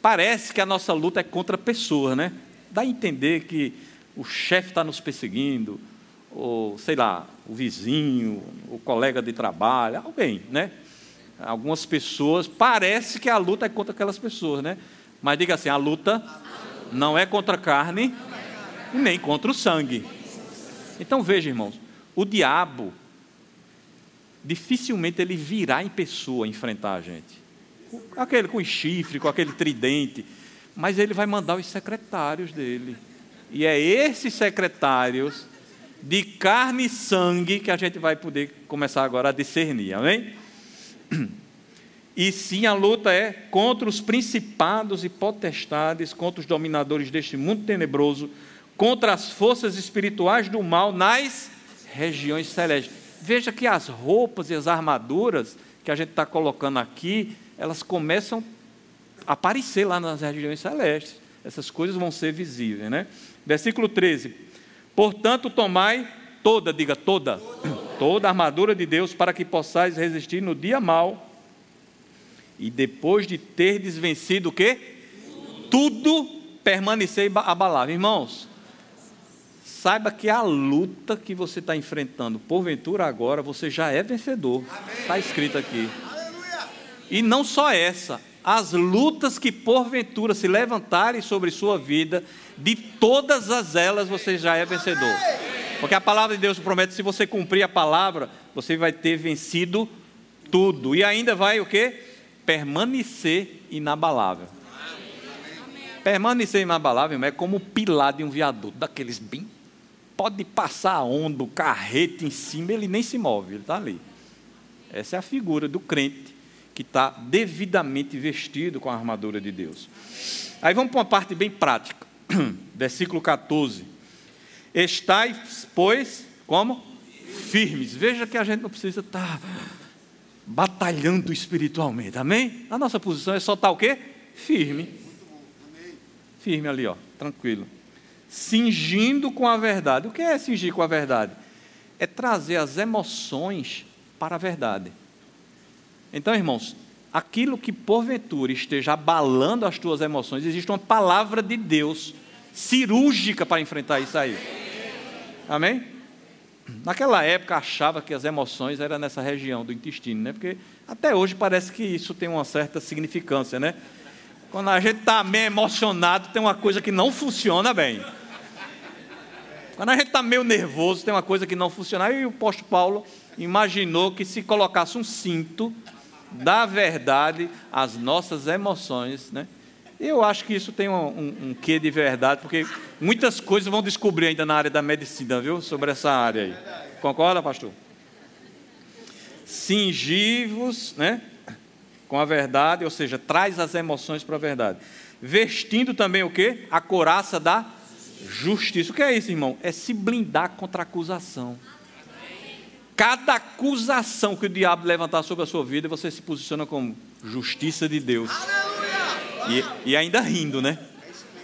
Parece que a nossa luta é contra pessoas, né? Dá a entender que o chefe está nos perseguindo, ou sei lá, o vizinho, o colega de trabalho, alguém, né? Algumas pessoas, parece que a luta é contra aquelas pessoas, né? Mas diga assim: a luta não é contra a carne nem contra o sangue. Então veja, irmãos, o diabo dificilmente ele virá em pessoa enfrentar a gente. Aquele com chifre, com aquele tridente, mas ele vai mandar os secretários dele. E é esses secretários de carne e sangue que a gente vai poder começar agora a discernir, amém? E sim, a luta é contra os principados e potestades, contra os dominadores deste mundo tenebroso, contra as forças espirituais do mal nas regiões celestes. Veja que as roupas e as armaduras que a gente está colocando aqui, elas começam a aparecer lá nas regiões celestes. Essas coisas vão ser visíveis, né? Versículo 13. Portanto, tomai toda, diga toda, toda a armadura de Deus para que possais resistir no dia mal e depois de ter desvencido o quê? Tudo permanecer abalável. Irmãos, saiba que a luta que você está enfrentando, porventura agora, você já é vencedor. Está escrito aqui. E não só essa, as lutas que porventura se levantarem sobre sua vida, de todas as elas você já é vencedor. Porque a palavra de Deus promete, se você cumprir a palavra, você vai ter vencido tudo. E ainda vai o quê? Permanecer inabalável. Permanecer inabalável é como o pilar de um viaduto, daqueles bem. Pode passar a onda, o carrete em cima, ele nem se move, ele está ali. Essa é a figura do crente que está devidamente vestido com a armadura de Deus. Aí vamos para uma parte bem prática. Versículo 14. Estais, pois, como? Firmes. Veja que a gente não precisa estar batalhando espiritualmente, amém? A nossa posição é só estar o quê? Firme. Firme ali, ó, tranquilo. Cingindo com a verdade. O que é cingir com a verdade? É trazer as emoções para a verdade. Então, irmãos, aquilo que porventura esteja abalando as tuas emoções, existe uma palavra de Deus cirúrgica para enfrentar isso aí. Amém? Naquela época achava que as emoções eram nessa região do intestino, né? Porque até hoje parece que isso tem uma certa significância, né? Quando a gente está meio emocionado, tem uma coisa que não funciona bem. Quando a gente está meio nervoso, tem uma coisa que não funciona. E o apóstolo Paulo imaginou que se colocasse um cinto da verdade às nossas emoções, né? Eu acho que isso tem um, um, um, quê de verdade, porque muitas coisas vão descobrir ainda na área da medicina, viu? Sobre essa área aí. Concorda, pastor? Cingivos, né? Com a verdade, ou seja, traz as emoções para a verdade. Vestindo também o quê? A coraça da justiça. O que é isso, irmão? É se blindar contra a acusação. Cada acusação que o diabo levantar sobre a sua vida, você se posiciona como justiça de Deus. E, e ainda rindo, né?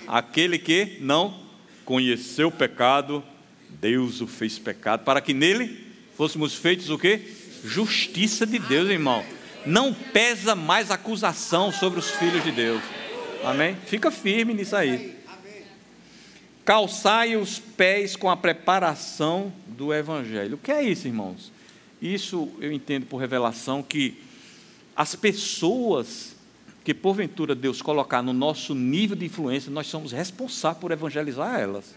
Aquele que não conheceu o pecado, Deus o fez pecado, para que nele fôssemos feitos o quê? Justiça de Deus, irmão. Não pesa mais acusação sobre os filhos de Deus. Amém? Fica firme nisso aí. Calçai os pés com a preparação do Evangelho. O que é isso, irmãos? Isso eu entendo por revelação que as pessoas que porventura Deus colocar no nosso nível de influência, nós somos responsáveis por evangelizar elas.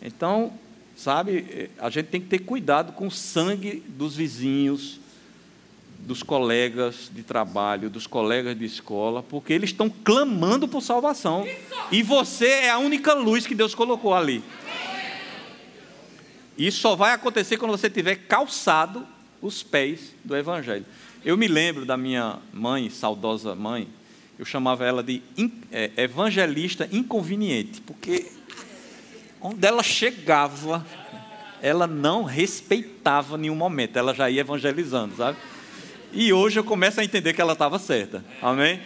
Então, sabe, a gente tem que ter cuidado com o sangue dos vizinhos, dos colegas de trabalho, dos colegas de escola, porque eles estão clamando por salvação. E você é a única luz que Deus colocou ali. Isso só vai acontecer quando você tiver calçado os pés do Evangelho. Eu me lembro da minha mãe, saudosa mãe, eu chamava ela de é, evangelista inconveniente, porque onde ela chegava, ela não respeitava nenhum momento, ela já ia evangelizando, sabe? E hoje eu começo a entender que ela estava certa, amém?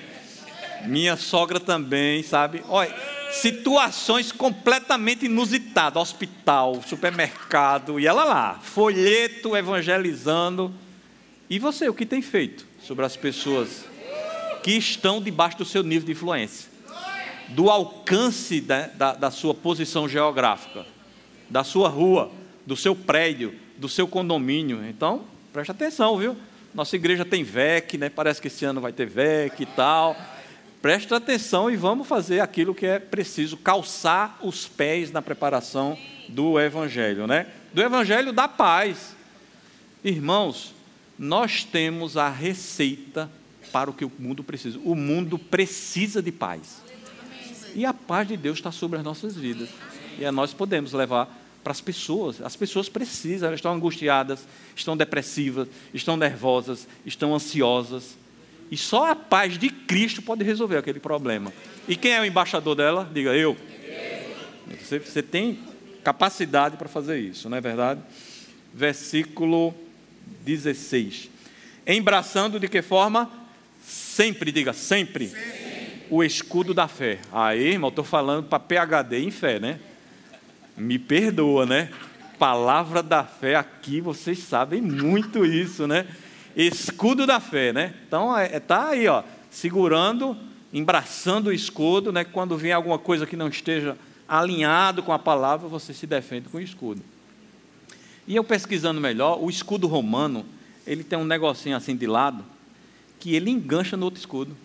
Minha sogra também, sabe? Olha situações completamente inusitadas, hospital, supermercado, e ela lá, folheto evangelizando. E você, o que tem feito sobre as pessoas que estão debaixo do seu nível de influência? Do alcance da, da, da sua posição geográfica, da sua rua, do seu prédio, do seu condomínio. Então, preste atenção, viu? Nossa igreja tem VEC, né? Parece que esse ano vai ter VEC e tal. Preste atenção e vamos fazer aquilo que é preciso, calçar os pés na preparação do Evangelho, né? Do Evangelho da paz. Irmãos, nós temos a receita para o que o mundo precisa. O mundo precisa de paz. E a paz de Deus está sobre as nossas vidas. E nós podemos levar para as pessoas. As pessoas precisam, elas estão angustiadas, estão depressivas, estão nervosas, estão ansiosas e só a paz de Cristo pode resolver aquele problema. E quem é o embaixador dela? Diga eu. Você, você tem capacidade para fazer isso, não é verdade? Versículo 16. Embraçando de que forma? Sempre, diga sempre. O escudo da fé. Aí, irmão, estou falando para PHD em fé, né? Me perdoa, né? Palavra da fé aqui, vocês sabem muito isso, né? escudo da fé, né? Então está é, tá aí, ó, segurando, embraçando o escudo, né? Quando vem alguma coisa que não esteja alinhado com a palavra, você se defende com o escudo. E eu pesquisando melhor, o escudo romano, ele tem um negocinho assim de lado, que ele engancha no outro escudo.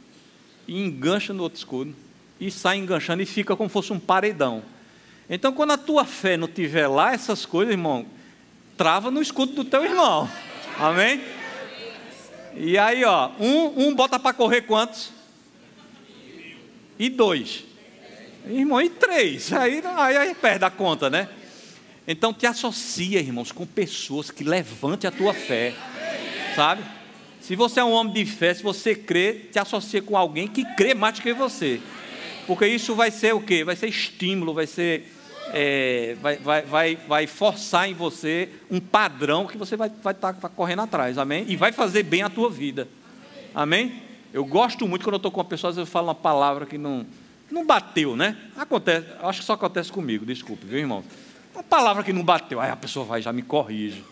E engancha no outro escudo. E sai enganchando e fica como se fosse um paredão. Então, quando a tua fé não tiver lá essas coisas, irmão, trava no escudo do teu irmão. Amém? E aí, ó, um, um bota para correr quantos? E dois. Irmão, e três. Aí, aí, aí perde a conta, né? Então te associa, irmãos, com pessoas que levantem a tua fé. Sabe? Se você é um homem de fé, se você crê, te associa com alguém que crê mais que você. Porque isso vai ser o quê? Vai ser estímulo, vai ser. É, vai, vai, vai, vai forçar em você um padrão que você vai estar vai tá correndo atrás, amém? E vai fazer bem a tua vida, amém? Eu gosto muito quando eu estou com uma pessoa, às vezes eu falo uma palavra que não, não bateu, né? Acontece, acho que só acontece comigo, desculpe, viu, irmão? Uma palavra que não bateu, aí a pessoa vai já me corrige.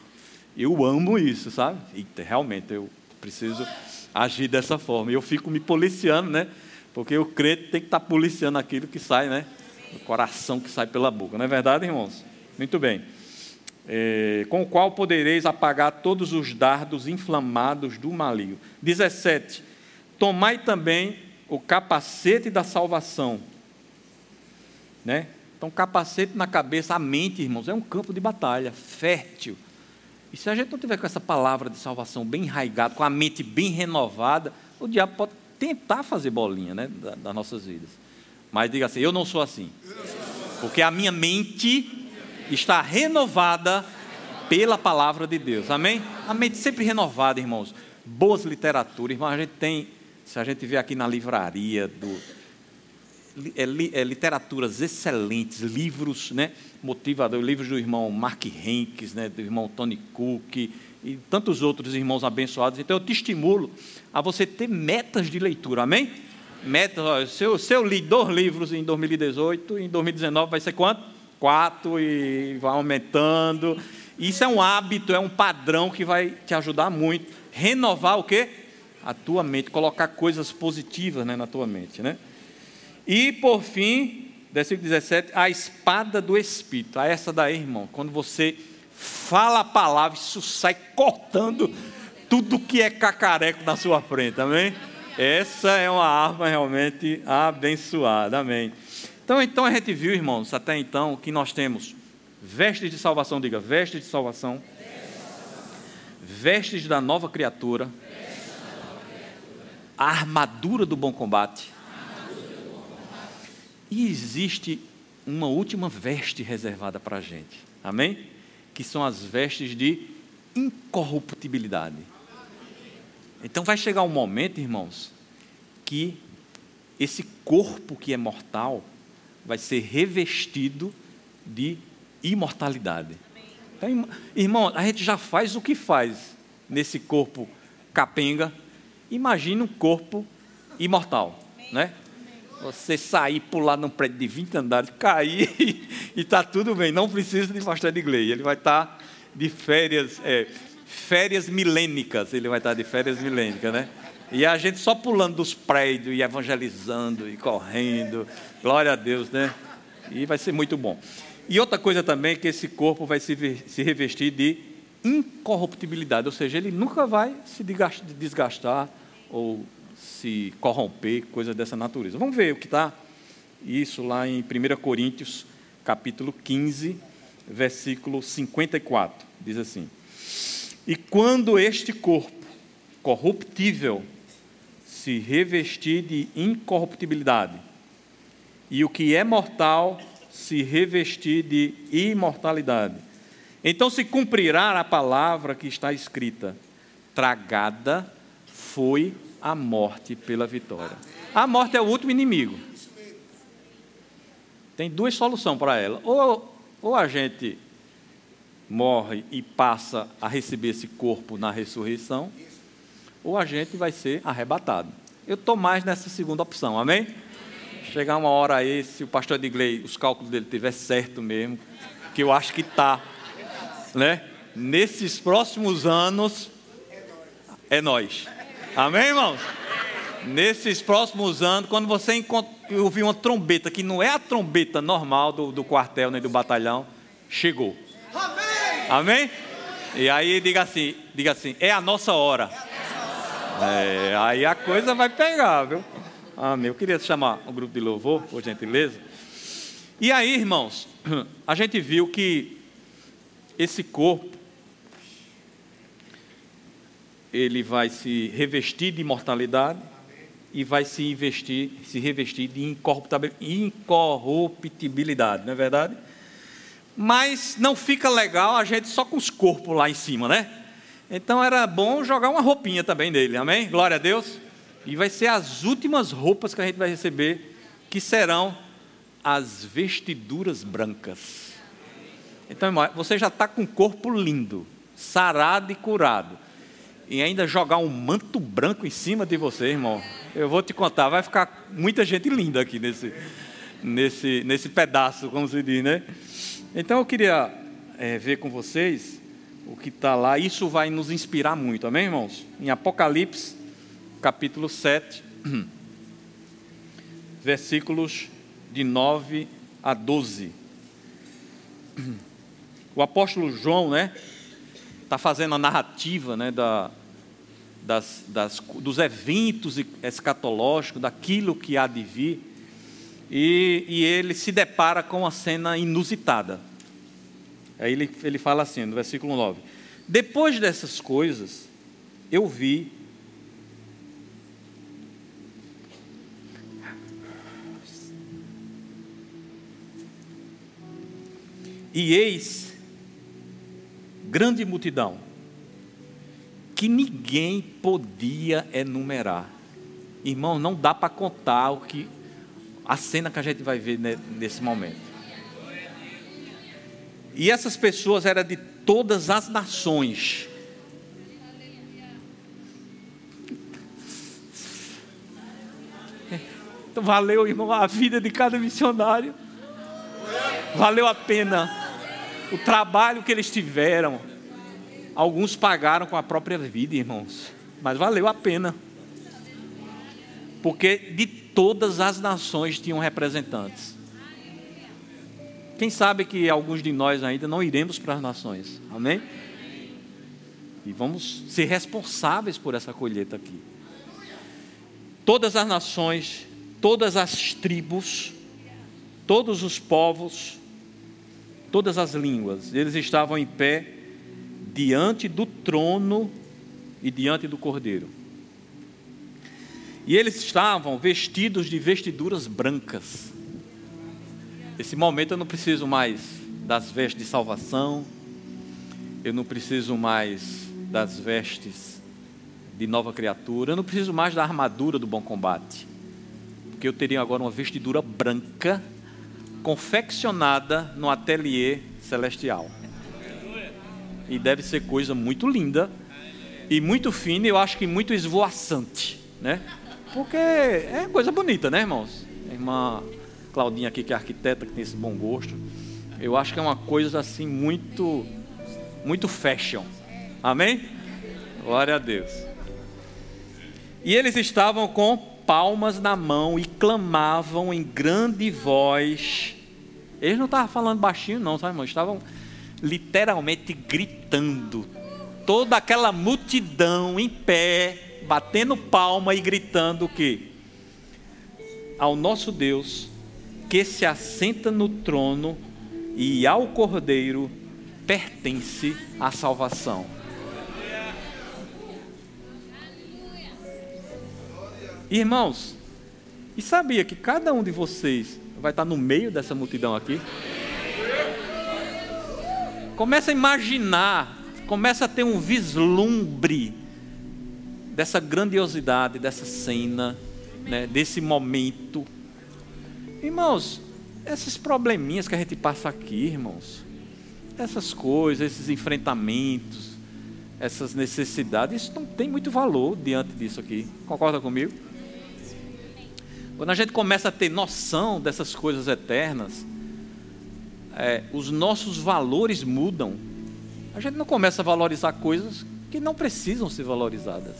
Eu amo isso, sabe? Eita, realmente, eu preciso agir dessa forma. Eu fico me policiando, né? Porque o crente tem que estar tá policiando aquilo que sai, né? O coração que sai pela boca. Não é verdade, irmãos? Muito bem. É, com o qual podereis apagar todos os dardos inflamados do maligno. 17. Tomai também o capacete da salvação. Né? Então, capacete na cabeça, a mente, irmãos, é um campo de batalha fértil. E se a gente não tiver com essa palavra de salvação bem enraigada, com a mente bem renovada, o diabo pode tentar fazer bolinha né, das, nossas vidas. Mas diga assim: eu não sou assim. Porque a minha mente está renovada pela palavra de Deus. Amém? A mente sempre renovada, irmãos. Boas literaturas, irmãos. A gente tem, se a gente vê aqui na livraria do, literaturas excelentes, livros né, motivadores, livros do irmão Mark Henkes, né, do irmão Tony Cook e tantos outros irmãos abençoados. Então eu te estimulo a você ter metas de leitura, amém? Metas, se eu, se eu li dois livros em 2018, em 2019 vai ser quanto? Quatro e vai aumentando. Isso é um hábito, é um padrão que vai te ajudar muito. Renovar o quê? A tua mente, colocar coisas positivas né, na tua mente, né? E por fim, versículo 17, a espada do Espírito. A essa daí, irmão, quando você fala a palavra, isso sai cortando tudo que é cacareco na sua frente, amém? Essa é uma arma realmente abençoada, amém? Então, então a gente viu, irmãos, até então, que nós temos vestes de salvação, diga, vestes de salvação, vestes da nova criatura, a armadura do bom combate, e existe uma última veste reservada para a gente, amém? Que são as vestes de incorruptibilidade. Então vai chegar um momento, irmãos, que esse corpo que é mortal vai ser revestido de imortalidade. Então, irmão, a gente já faz o que faz nesse corpo capenga. Imagine um corpo imortal, né? Você sair, pular num prédio de 20 andares, cair e está tudo bem. Não precisa de pastor de igreja. Ele vai estar tá de férias, é, férias milênicas. Ele vai estar tá de férias milênicas, né? E a gente só pulando dos prédios e evangelizando e correndo. Glória a Deus, né? E vai ser muito bom. E outra coisa também é que esse corpo vai se, se revestir de incorruptibilidade, ou seja, ele nunca vai se desgastar ou se corromper, coisa dessa natureza. Vamos ver o que está isso lá em 1 Coríntios, capítulo 15, versículo 54. Diz assim: E quando este corpo corruptível se revestir de incorruptibilidade, e o que é mortal se revestir de imortalidade, então se cumprirá a palavra que está escrita: tragada foi a morte pela vitória. A morte é o último inimigo. Tem duas soluções para ela. Ou, ou a gente morre e passa a receber esse corpo na ressurreição, ou a gente vai ser arrebatado. Eu estou mais nessa segunda opção, amém? Chegar uma hora aí, se o pastor de Gley, os cálculos dele estiver certo mesmo, que eu acho que está, né? Nesses próximos anos, é nós. Amém, irmãos? nesses próximos anos, quando você ouvir uma trombeta, que não é a trombeta normal do, do quartel nem do batalhão, chegou. Amém? E aí diga assim, diga assim, é a nossa hora. É, aí a coisa vai pegar, viu? Amém. Eu queria chamar o grupo de louvor, por gentileza. E aí, irmãos, a gente viu que esse corpo ele vai se revestir de imortalidade e vai se investir, se revestir de incorruptibilidade, não é verdade? Mas não fica legal a gente só com os corpos lá em cima, né? Então era bom jogar uma roupinha também dele, amém? Glória a Deus. E vai ser as últimas roupas que a gente vai receber, que serão as vestiduras brancas. Então, você já está com o corpo lindo, sarado e curado e ainda jogar um manto branco em cima de você, irmão, eu vou te contar, vai ficar muita gente linda aqui nesse, nesse, nesse pedaço, como se diz, né? Então eu queria é, ver com vocês o que está lá, isso vai nos inspirar muito, amém, irmãos? Em Apocalipse, capítulo 7, versículos de 9 a 12. O apóstolo João, né? Está fazendo a narrativa né, da, das, das, dos eventos escatológicos, daquilo que há de vir, e, e ele se depara com uma cena inusitada. Aí ele, ele fala assim, no versículo 9: Depois dessas coisas, eu vi E eis grande multidão, que ninguém podia enumerar. Irmão, não dá para contar o que a cena que a gente vai ver nesse momento. E essas pessoas eram de todas as nações. Então, valeu, irmão, a vida de cada missionário. Valeu a pena o trabalho que eles tiveram. Alguns pagaram com a própria vida, irmãos, mas valeu a pena. Porque de todas as nações tinham representantes. Quem sabe que alguns de nós ainda não iremos para as nações, amém? E vamos ser responsáveis por essa colheita aqui. Todas as nações, todas as tribos, todos os povos, todas as línguas. Eles estavam em pé diante do trono e diante do cordeiro. E eles estavam vestidos de vestiduras brancas. Nesse momento eu não preciso mais das vestes de salvação, eu não preciso mais das vestes de nova criatura, eu não preciso mais da armadura do bom combate, porque eu teria agora uma vestidura branca confeccionada no ateliê celestial. E deve ser coisa muito linda e muito fina, e eu acho que muito esvoaçante, né? Porque é coisa bonita, né, irmãos? A irmã Claudinha aqui, que é arquiteta, que tem esse bom gosto. Eu acho que é uma coisa assim muito muito fashion. Amém? Glória a Deus. E eles estavam com palmas na mão e clamavam em grande voz eles não estavam falando baixinho, não, sabe, irmão? Estavam literalmente gritando. Toda aquela multidão em pé, batendo palma e gritando o quê? Ao nosso Deus, que se assenta no trono e ao Cordeiro pertence a salvação. Irmãos, e sabia que cada um de vocês vai estar no meio dessa multidão aqui. Começa a imaginar, começa a ter um vislumbre dessa grandiosidade, dessa cena, né, desse momento. Irmãos, esses probleminhas que a gente passa aqui, irmãos, essas coisas, esses enfrentamentos, essas necessidades, isso não tem muito valor diante disso aqui. Concorda comigo? Quando a gente começa a ter noção dessas coisas eternas, é, os nossos valores mudam. A gente não começa a valorizar coisas que não precisam ser valorizadas.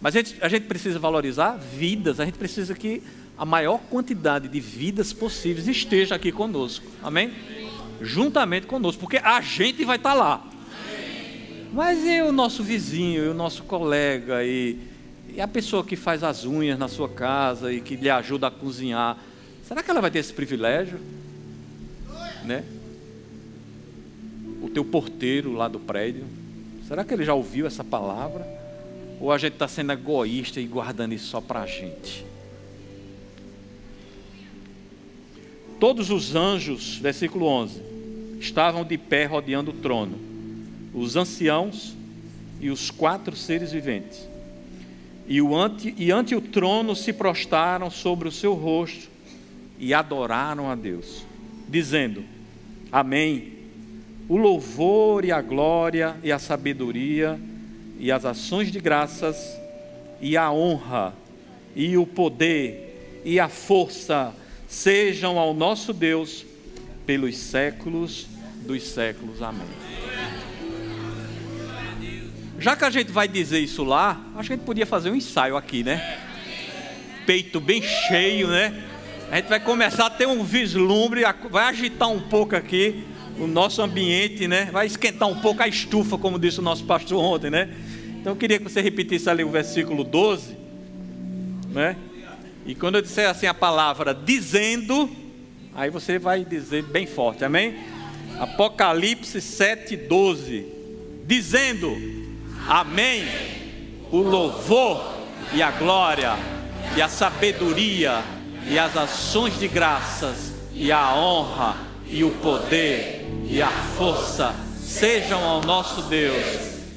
Mas a gente, a gente precisa valorizar vidas, a gente precisa que a maior quantidade de vidas possíveis esteja aqui conosco. Amém? Juntamente conosco, porque a gente vai estar lá. Mas e o nosso vizinho, e o nosso colega, e, e a pessoa que faz as unhas na sua casa e que lhe ajuda a cozinhar, será que ela vai ter esse privilégio? Né? O teu porteiro lá do prédio, será que ele já ouviu essa palavra? Ou a gente está sendo egoísta e guardando isso só para a gente? Todos os anjos, versículo 11, estavam de pé rodeando o trono, os anciãos e os quatro seres viventes. E, o ante, e ante o trono se prostaram sobre o seu rosto e adoraram a Deus, dizendo: Amém. O louvor e a glória e a sabedoria e as ações de graças e a honra e o poder e a força sejam ao nosso Deus pelos séculos dos séculos. Amém. Já que a gente vai dizer isso lá, acho que a gente podia fazer um ensaio aqui, né? Peito bem cheio, né? A gente vai começar a ter um vislumbre, vai agitar um pouco aqui o nosso ambiente, né? Vai esquentar um pouco a estufa, como disse o nosso pastor ontem, né? Então eu queria que você repetisse ali o versículo 12, né? E quando eu disser assim a palavra dizendo, aí você vai dizer bem forte, amém? Apocalipse 7,12. Dizendo, amém. O louvor e a glória, e a sabedoria, e as ações de graças, e a honra, e o poder, e a força sejam ao nosso Deus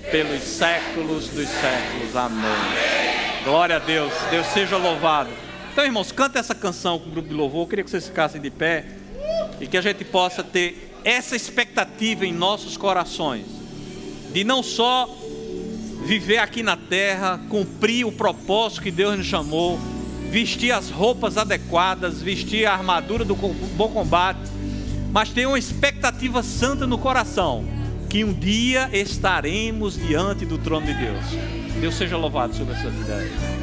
pelos séculos dos séculos. Amém. Glória a Deus. Deus seja louvado. Então, irmãos, canta essa canção com o grupo de louvor. Eu queria que vocês ficassem de pé e que a gente possa ter essa expectativa em nossos corações de não só viver aqui na terra, cumprir o propósito que Deus nos chamou, vestir as roupas adequadas, vestir a armadura do bom combate, mas ter uma expectativa santa no coração que um dia estaremos diante do trono de Deus. Deus seja louvado sobre essa vida.